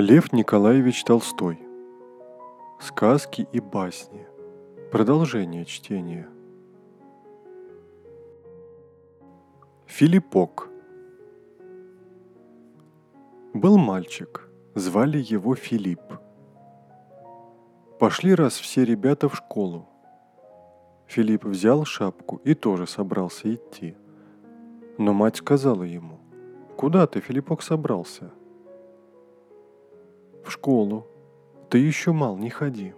Лев Николаевич Толстой. Сказки и басни. Продолжение чтения. Филиппок. Был мальчик, звали его Филипп. Пошли раз все ребята в школу. Филипп взял шапку и тоже собрался идти. Но мать сказала ему, «Куда ты, Филиппок, собрался?» В школу. Ты еще мал, не ходи.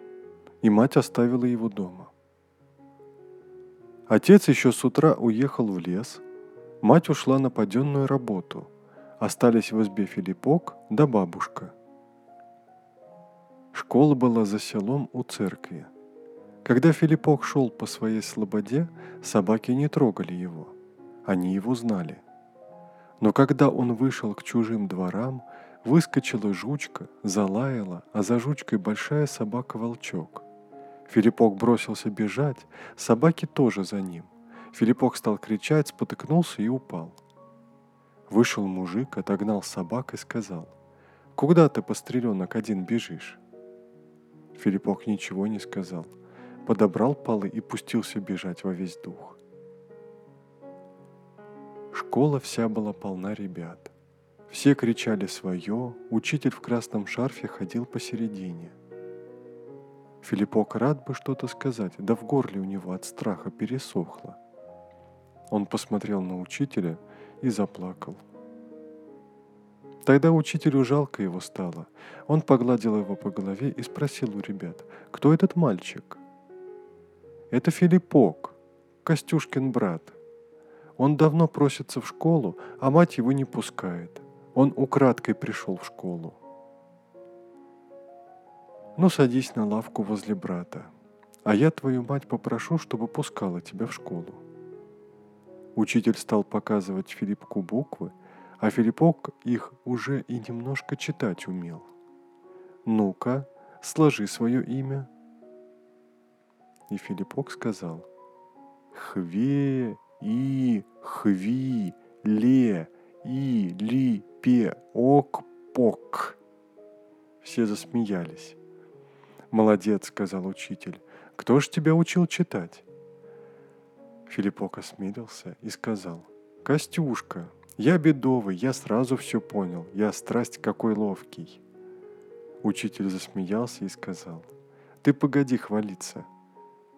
И мать оставила его дома. Отец еще с утра уехал в лес. Мать ушла на паденную работу. Остались в избе Филиппок да бабушка. Школа была за селом у церкви. Когда Филиппок шел по своей слободе, собаки не трогали его. Они его знали. Но когда он вышел к чужим дворам, Выскочила жучка, залаяла, а за жучкой большая собака-волчок. Филиппок бросился бежать, собаки тоже за ним. Филиппок стал кричать, спотыкнулся и упал. Вышел мужик, отогнал собак и сказал, «Куда ты, постреленок, один бежишь?» Филиппок ничего не сказал, подобрал полы и пустился бежать во весь дух. Школа вся была полна ребят – все кричали свое, учитель в красном шарфе ходил посередине. Филиппок рад бы что-то сказать, да в горле у него от страха пересохло. Он посмотрел на учителя и заплакал. Тогда учителю жалко его стало. Он погладил его по голове и спросил у ребят, кто этот мальчик? Это Филиппок, Костюшкин брат. Он давно просится в школу, а мать его не пускает – он украдкой пришел в школу. Ну, садись на лавку возле брата, а я твою мать попрошу, чтобы пускала тебя в школу. Учитель стал показывать Филиппку буквы, а Филиппок их уже и немножко читать умел. «Ну-ка, сложи свое имя». И Филиппок сказал «Хве, и, хви, ле, и, ли, пе, ок, пок. Все засмеялись. «Молодец», — сказал учитель. «Кто ж тебя учил читать?» Филиппок осмелился и сказал. «Костюшка, я бедовый, я сразу все понял, я страсть какой ловкий». Учитель засмеялся и сказал. «Ты погоди хвалиться,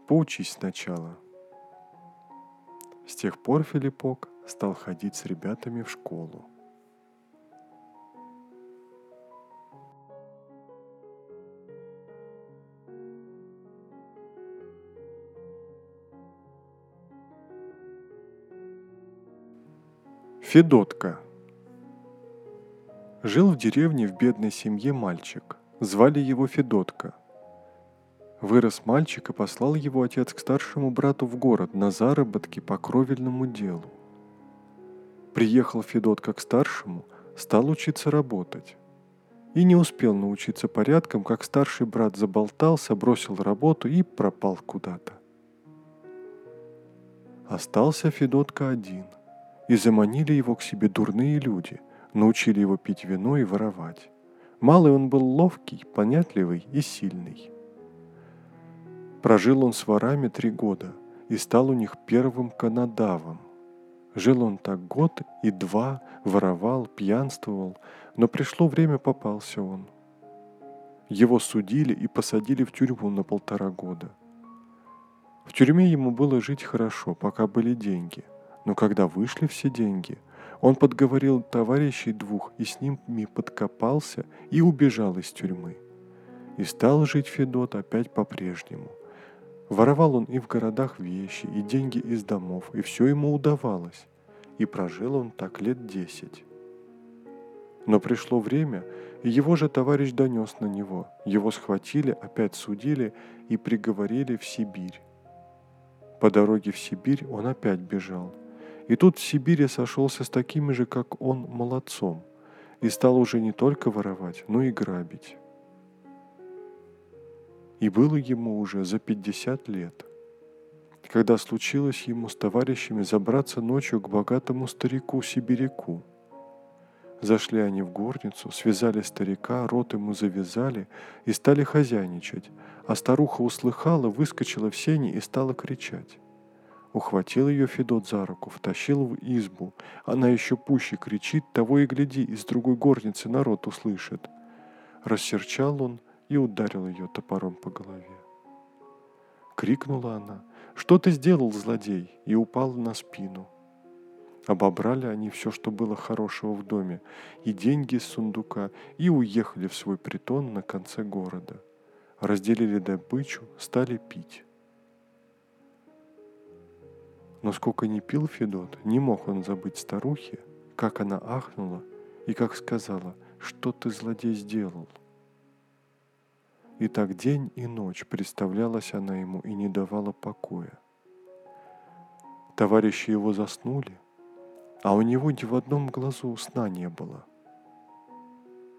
поучись сначала». С тех пор Филиппок стал ходить с ребятами в школу. Федотка. Жил в деревне в бедной семье мальчик. Звали его Федотка. Вырос мальчик и послал его отец к старшему брату в город на заработки по кровельному делу. Приехал Федотка к старшему, стал учиться работать. И не успел научиться порядкам, как старший брат заболтался, бросил работу и пропал куда-то. Остался Федотка один, и заманили его к себе дурные люди, научили его пить вино и воровать. Малый он был ловкий, понятливый и сильный. Прожил он с ворами три года и стал у них первым канадавом – Жил он так год и два, воровал, пьянствовал, но пришло время, попался он. Его судили и посадили в тюрьму на полтора года. В тюрьме ему было жить хорошо, пока были деньги, но когда вышли все деньги, он подговорил товарищей двух и с ними подкопался и убежал из тюрьмы. И стал жить Федот опять по-прежнему – Воровал он и в городах вещи, и деньги из домов, и все ему удавалось. И прожил он так лет десять. Но пришло время, и его же товарищ донес на него. Его схватили, опять судили и приговорили в Сибирь. По дороге в Сибирь он опять бежал. И тут в Сибири сошелся с такими же, как он, молодцом. И стал уже не только воровать, но и грабить и было ему уже за пятьдесят лет. Когда случилось ему с товарищами забраться ночью к богатому старику-сибиряку. Зашли они в горницу, связали старика, рот ему завязали и стали хозяйничать, а старуха услыхала, выскочила в сени и стала кричать. Ухватил ее Федот за руку, втащил в избу. Она еще пуще кричит, того и гляди, из другой горницы народ услышит. Рассерчал он и ударил ее топором по голове. Крикнула она, «Что ты сделал, злодей?» и упала на спину. Обобрали они все, что было хорошего в доме, и деньги из сундука, и уехали в свой притон на конце города. Разделили добычу, стали пить. Но сколько ни пил Федот, не мог он забыть старухи, как она ахнула и как сказала, что ты, злодей, сделал. И так день и ночь представлялась она ему и не давала покоя. Товарищи его заснули, а у него ни в одном глазу сна не было.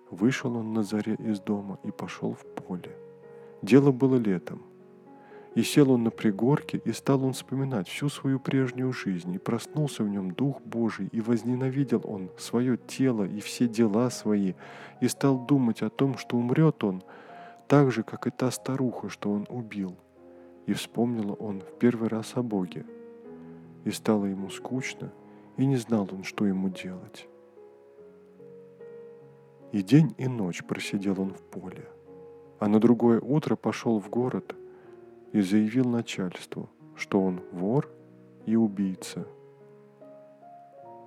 Вышел он на заре из дома и пошел в поле. Дело было летом. И сел он на пригорке, и стал он вспоминать всю свою прежнюю жизнь, и проснулся в нем Дух Божий, и возненавидел он свое тело и все дела свои, и стал думать о том, что умрет он, так же, как и та старуха, что он убил. И вспомнил он в первый раз о Боге. И стало ему скучно – и не знал он, что ему делать. И день и ночь просидел он в поле, а на другое утро пошел в город и заявил начальству, что он вор и убийца,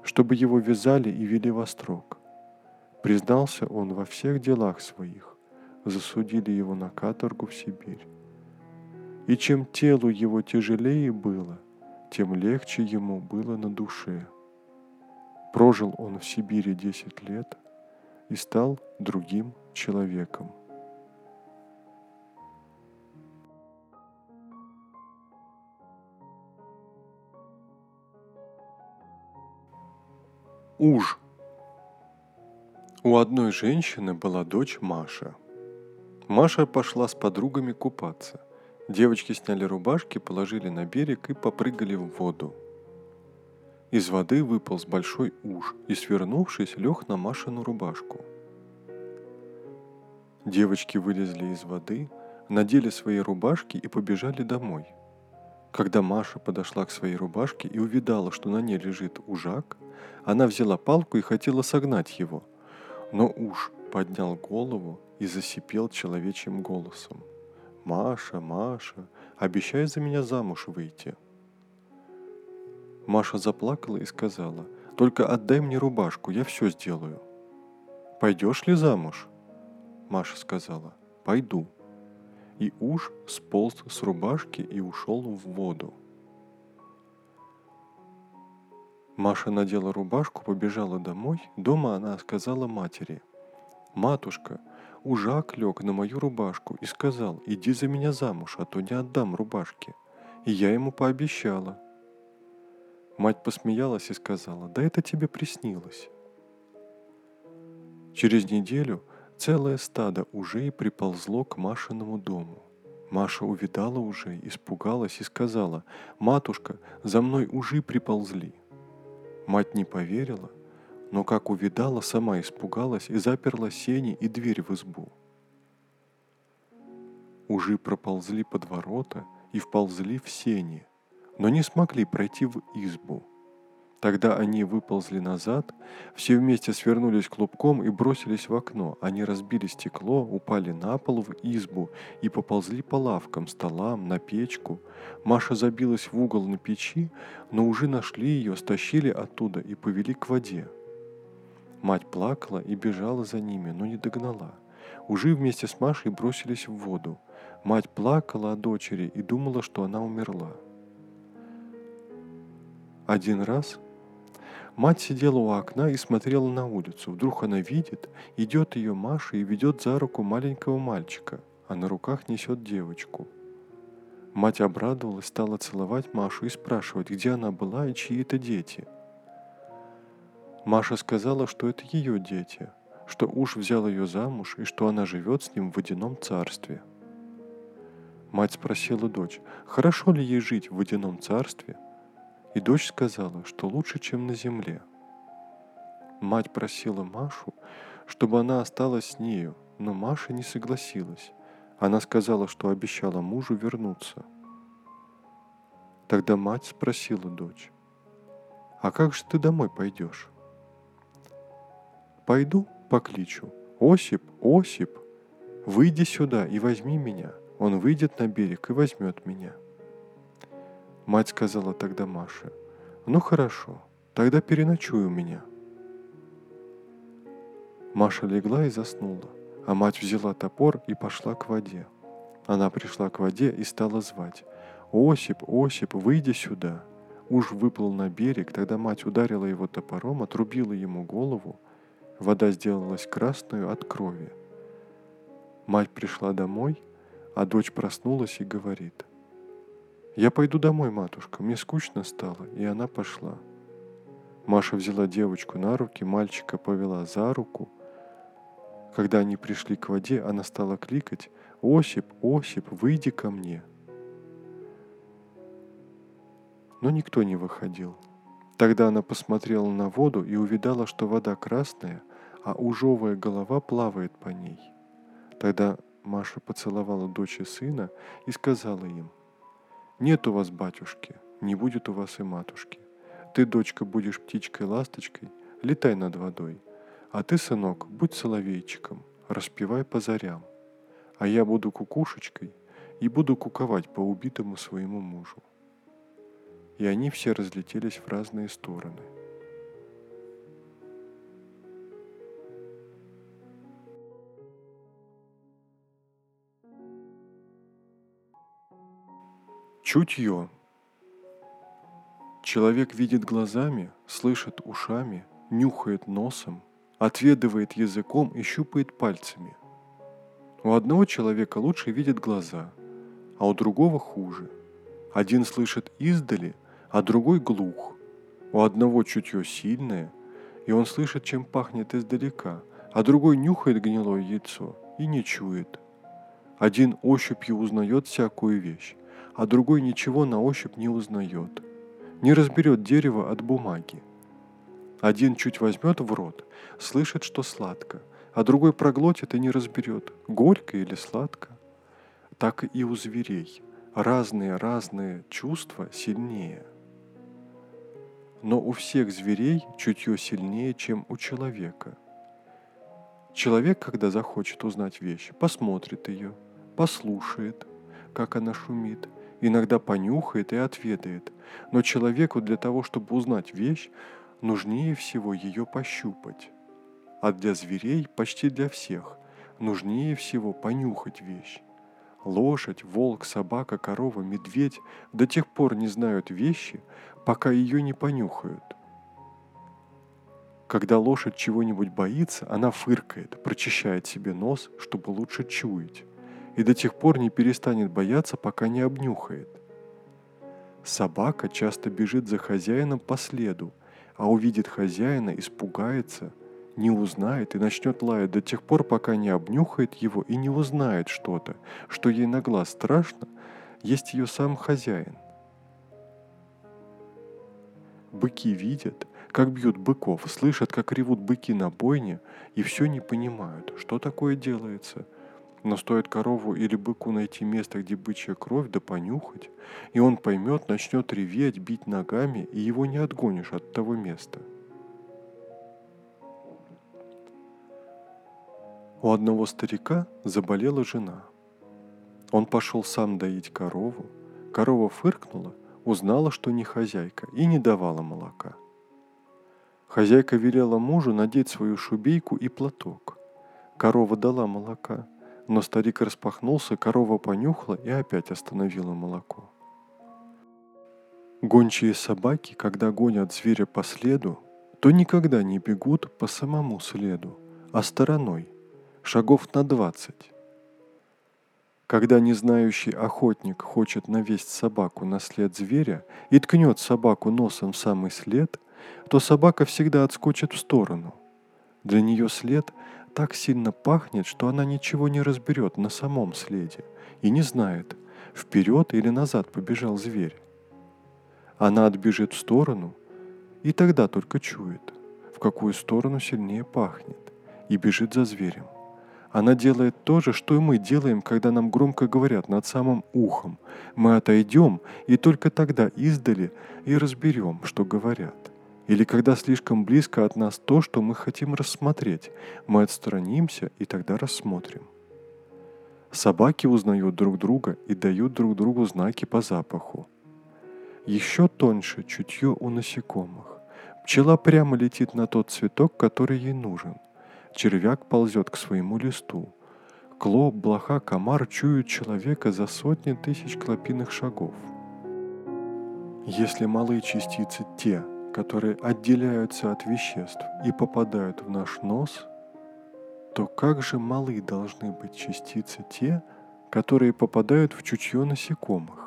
чтобы его вязали и вели во строк. Признался он во всех делах своих, засудили его на каторгу в Сибирь. И чем телу его тяжелее было, тем легче ему было на душе – Прожил он в Сибири 10 лет и стал другим человеком. Уж. У одной женщины была дочь Маша. Маша пошла с подругами купаться. Девочки сняли рубашки, положили на берег и попрыгали в воду – из воды выполз большой уж и, свернувшись, лег на Машину рубашку. Девочки вылезли из воды, надели свои рубашки и побежали домой. Когда Маша подошла к своей рубашке и увидала, что на ней лежит ужак, она взяла палку и хотела согнать его. Но уж поднял голову и засипел человечьим голосом. «Маша, Маша, обещай за меня замуж выйти!» Маша заплакала и сказала, «Только отдай мне рубашку, я все сделаю». «Пойдешь ли замуж?» Маша сказала, «Пойду». И уж сполз с рубашки и ушел в воду. Маша надела рубашку, побежала домой. Дома она сказала матери, «Матушка, ужак лег на мою рубашку и сказал, иди за меня замуж, а то не отдам рубашки». И я ему пообещала – Мать посмеялась и сказала, да это тебе приснилось. Через неделю целое стадо уже и приползло к Машиному дому. Маша увидала уже, испугалась и сказала, «Матушка, за мной ужи приползли». Мать не поверила, но как увидала, сама испугалась и заперла сени и дверь в избу. Ужи проползли под ворота и вползли в сени – но не смогли пройти в избу. Тогда они выползли назад, все вместе свернулись клубком и бросились в окно. Они разбили стекло, упали на пол в избу и поползли по лавкам, столам, на печку. Маша забилась в угол на печи, но уже нашли ее, стащили оттуда и повели к воде. Мать плакала и бежала за ними, но не догнала. Уже вместе с Машей бросились в воду. Мать плакала о дочери и думала, что она умерла. Один раз мать сидела у окна и смотрела на улицу. Вдруг она видит, идет ее Маша и ведет за руку маленького мальчика, а на руках несет девочку. Мать обрадовалась, стала целовать Машу и спрашивать, где она была и чьи это дети. Маша сказала, что это ее дети, что уж взял ее замуж и что она живет с ним в водяном царстве. Мать спросила дочь, хорошо ли ей жить в водяном царстве – и дочь сказала, что лучше, чем на земле. Мать просила Машу, чтобы она осталась с нею, но Маша не согласилась. Она сказала, что обещала мужу вернуться. Тогда мать спросила дочь, «А как же ты домой пойдешь?» «Пойду, покличу. Осип, Осип, выйди сюда и возьми меня. Он выйдет на берег и возьмет меня». Мать сказала тогда Маше, «Ну хорошо, тогда переночуй у меня». Маша легла и заснула, а мать взяла топор и пошла к воде. Она пришла к воде и стала звать. «Осип, Осип, выйди сюда!» Уж выплыл на берег, тогда мать ударила его топором, отрубила ему голову. Вода сделалась красную от крови. Мать пришла домой, а дочь проснулась и говорит. «Я пойду домой, матушка, мне скучно стало», и она пошла. Маша взяла девочку на руки, мальчика повела за руку, когда они пришли к воде, она стала кликать «Осип, Осип, выйди ко мне!» Но никто не выходил. Тогда она посмотрела на воду и увидала, что вода красная, а ужовая голова плавает по ней. Тогда Маша поцеловала дочь и сына и сказала им, «Нет у вас батюшки, не будет у вас и матушки. Ты, дочка, будешь птичкой-ласточкой, летай над водой, а ты, сынок, будь соловейчиком, распевай по зарям. А я буду кукушечкой и буду куковать по убитому своему мужу. И они все разлетелись в разные стороны. Чутье. Человек видит глазами, слышит ушами, нюхает носом, отведывает языком и щупает пальцами. У одного человека лучше видит глаза, а у другого хуже. Один слышит издали, а другой глух. У одного чутье сильное, и он слышит, чем пахнет издалека, а другой нюхает гнилое яйцо и не чует. Один ощупью узнает всякую вещь, а другой ничего на ощупь не узнает. Не разберет дерево от бумаги. Один чуть возьмет в рот, слышит, что сладко, а другой проглотит и не разберет, горько или сладко. Так и у зверей. Разные-разные чувства сильнее. Но у всех зверей чутье сильнее, чем у человека. Человек, когда захочет узнать вещь, посмотрит ее, послушает, как она шумит, иногда понюхает и отведает. Но человеку для того, чтобы узнать вещь, нужнее всего ее пощупать. А для зверей, почти для всех, нужнее всего понюхать вещь. Лошадь, волк, собака, корова, медведь до тех пор не знают вещи, пока ее не понюхают. Когда лошадь чего-нибудь боится, она фыркает, прочищает себе нос, чтобы лучше чуять, и до тех пор не перестанет бояться, пока не обнюхает. Собака часто бежит за хозяином по следу – а увидит хозяина, испугается, не узнает и начнет лаять до тех пор, пока не обнюхает его и не узнает что-то, что ей на глаз страшно, есть ее сам хозяин. Быки видят, как бьют быков, слышат, как ревут быки на бойне, и все не понимают, что такое делается – но стоит корову или быку найти место, где бычья кровь, да понюхать, и он поймет, начнет реветь, бить ногами, и его не отгонишь от того места. У одного старика заболела жена. Он пошел сам доить корову. Корова фыркнула, узнала, что не хозяйка, и не давала молока. Хозяйка велела мужу надеть свою шубейку и платок. Корова дала молока – но старик распахнулся, корова понюхала и опять остановила молоко. Гончие собаки, когда гонят зверя по следу, то никогда не бегут по самому следу, а стороной, шагов на двадцать. Когда незнающий охотник хочет навесть собаку на след зверя и ткнет собаку носом в самый след, то собака всегда отскочит в сторону. Для нее след так сильно пахнет, что она ничего не разберет на самом следе и не знает, вперед или назад побежал зверь. Она отбежит в сторону и тогда только чует. в какую сторону сильнее пахнет, и бежит за зверем. Она делает то же, что и мы делаем, когда нам громко говорят над самым ухом. Мы отойдем, и только тогда издали и разберем, что говорят. Или когда слишком близко от нас то, что мы хотим рассмотреть, мы отстранимся и тогда рассмотрим. Собаки узнают друг друга и дают друг другу знаки по запаху. Еще тоньше чутье у насекомых. Пчела прямо летит на тот цветок, который ей нужен. Червяк ползет к своему листу. Клоп, блоха, комар чуют человека за сотни тысяч клопиных шагов. Если малые частицы те, которые отделяются от веществ и попадают в наш нос, то как же малы должны быть частицы те, которые попадают в чутье насекомых?